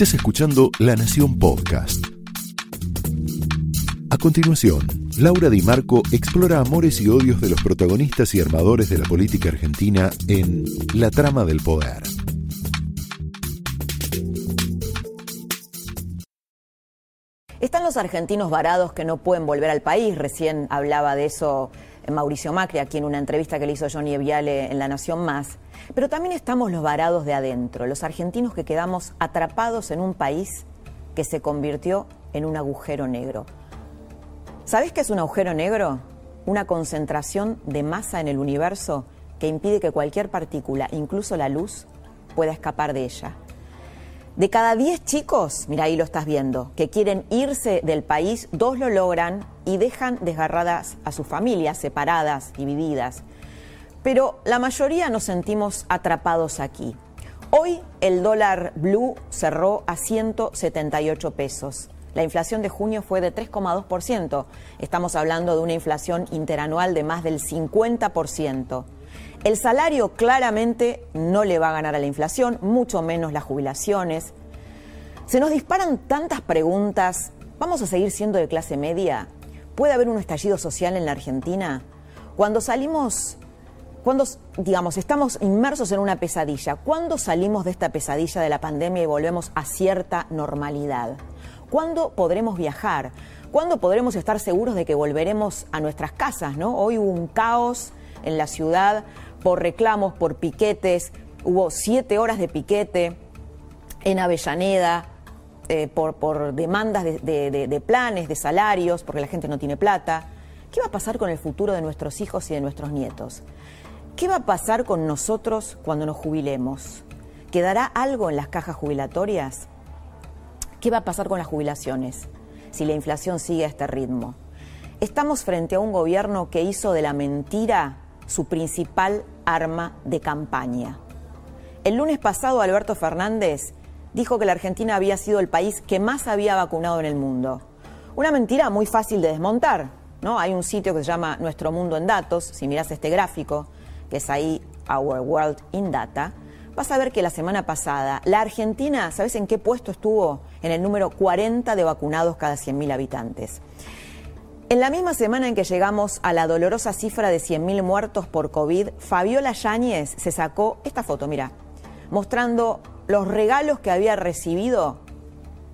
Estás escuchando La Nación Podcast. A continuación, Laura Di Marco explora amores y odios de los protagonistas y armadores de la política argentina en La trama del poder. Están los argentinos varados que no pueden volver al país. Recién hablaba de eso Mauricio Macri, aquí en una entrevista que le hizo Johnny Eviale en La Nación Más. Pero también estamos los varados de adentro, los argentinos que quedamos atrapados en un país que se convirtió en un agujero negro. ¿Sabés qué es un agujero negro? Una concentración de masa en el universo que impide que cualquier partícula, incluso la luz, pueda escapar de ella. De cada 10 chicos, mira ahí lo estás viendo, que quieren irse del país, dos lo logran y dejan desgarradas a sus familias, separadas, divididas. Pero la mayoría nos sentimos atrapados aquí. Hoy el dólar blue cerró a 178 pesos. La inflación de junio fue de 3,2%. Estamos hablando de una inflación interanual de más del 50%. El salario claramente no le va a ganar a la inflación, mucho menos las jubilaciones. Se nos disparan tantas preguntas. ¿Vamos a seguir siendo de clase media? ¿Puede haber un estallido social en la Argentina? Cuando salimos, cuando, digamos, estamos inmersos en una pesadilla, ¿cuándo salimos de esta pesadilla de la pandemia y volvemos a cierta normalidad? ¿Cuándo podremos viajar? ¿Cuándo podremos estar seguros de que volveremos a nuestras casas? ¿no? Hoy hubo un caos en la ciudad por reclamos, por piquetes. Hubo siete horas de piquete en Avellaneda eh, por, demandas de, planes, de salarios, porque la gente no tiene plata. ¿Qué va a pasar con el futuro de nuestros hijos y de nuestros nietos? ¿Qué va a pasar con nosotros cuando nos jubilemos? ¿Quedará algo en las cajas jubilatorias? ¿Qué va a pasar con las jubilaciones si la inflación sigue a este ritmo? Estamos frente a un gobierno que hizo de la mentira su principal arma de campaña. El lunes pasado Alberto Fernández dijo que la Argentina había sido el país que más había vacunado en el mundo. Una mentira muy fácil de desmontar, ¿no? Hay un sitio que se llama Nuestro Mundo en Datos, si miras este gráfico, que es ahí Our World in Data, vas a ver que la semana pasada la Argentina, ¿sabes en qué puesto estuvo? En el número 40 de vacunados cada 100.000 habitantes. En la misma semana en que llegamos a la dolorosa cifra de 100.000 muertos por COVID, Fabiola Yáñez se sacó esta foto, mira, mostrando los regalos que había recibido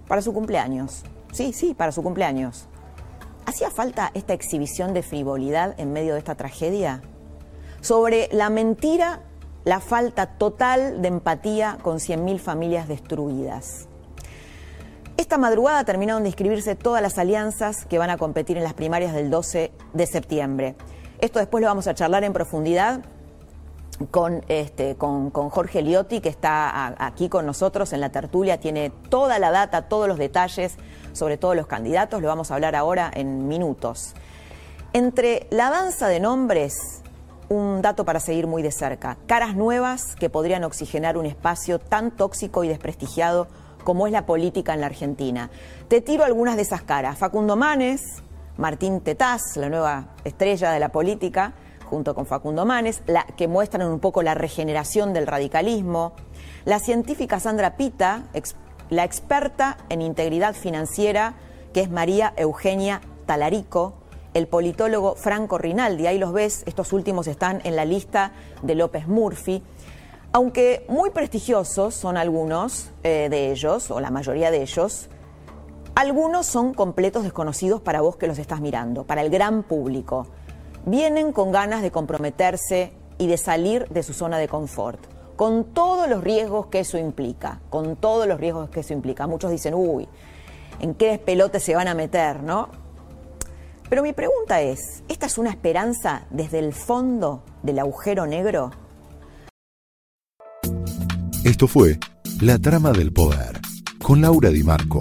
para su cumpleaños. Sí, sí, para su cumpleaños. ¿Hacía falta esta exhibición de frivolidad en medio de esta tragedia? Sobre la mentira, la falta total de empatía con 100.000 familias destruidas. Esta madrugada terminaron de inscribirse todas las alianzas que van a competir en las primarias del 12 de septiembre. Esto después lo vamos a charlar en profundidad con, este, con, Jorge Liotti, que está aquí con nosotros en la tertulia, tiene toda la data, todos los detalles sobre todos los candidatos, lo vamos a hablar ahora en minutos. Entre la danza de nombres, un dato para seguir muy de cerca, caras nuevas que podrían oxigenar un espacio tan tóxico y desprestigiado como es la política en la Argentina. Te tiro algunas de esas caras. Facundo Manes, Martín Tetaz, la nueva estrella de la política, junto con Facundo Manes, la, que muestran un poco la regeneración del radicalismo. La científica Sandra Pita, la experta en integridad financiera, que es María Eugenia Talarico, el politólogo Franco Rinaldi, ahí los ves, estos últimos están en la lista de López Murphy. Aunque muy prestigiosos son algunos eh, de ellos, o la mayoría de ellos, algunos son completos desconocidos para vos que los estás mirando, para el gran público. Vienen con ganas de comprometerse y de salir de su zona de confort, con todos los riesgos que eso implica, con todos los riesgos que eso implica. Muchos dicen, uy, ¿en qué despelote se van a meter, no? Pero mi pregunta es, ¿esta es una esperanza desde el fondo del agujero negro? Esto fue La Trama del Poder con Laura Di Marco,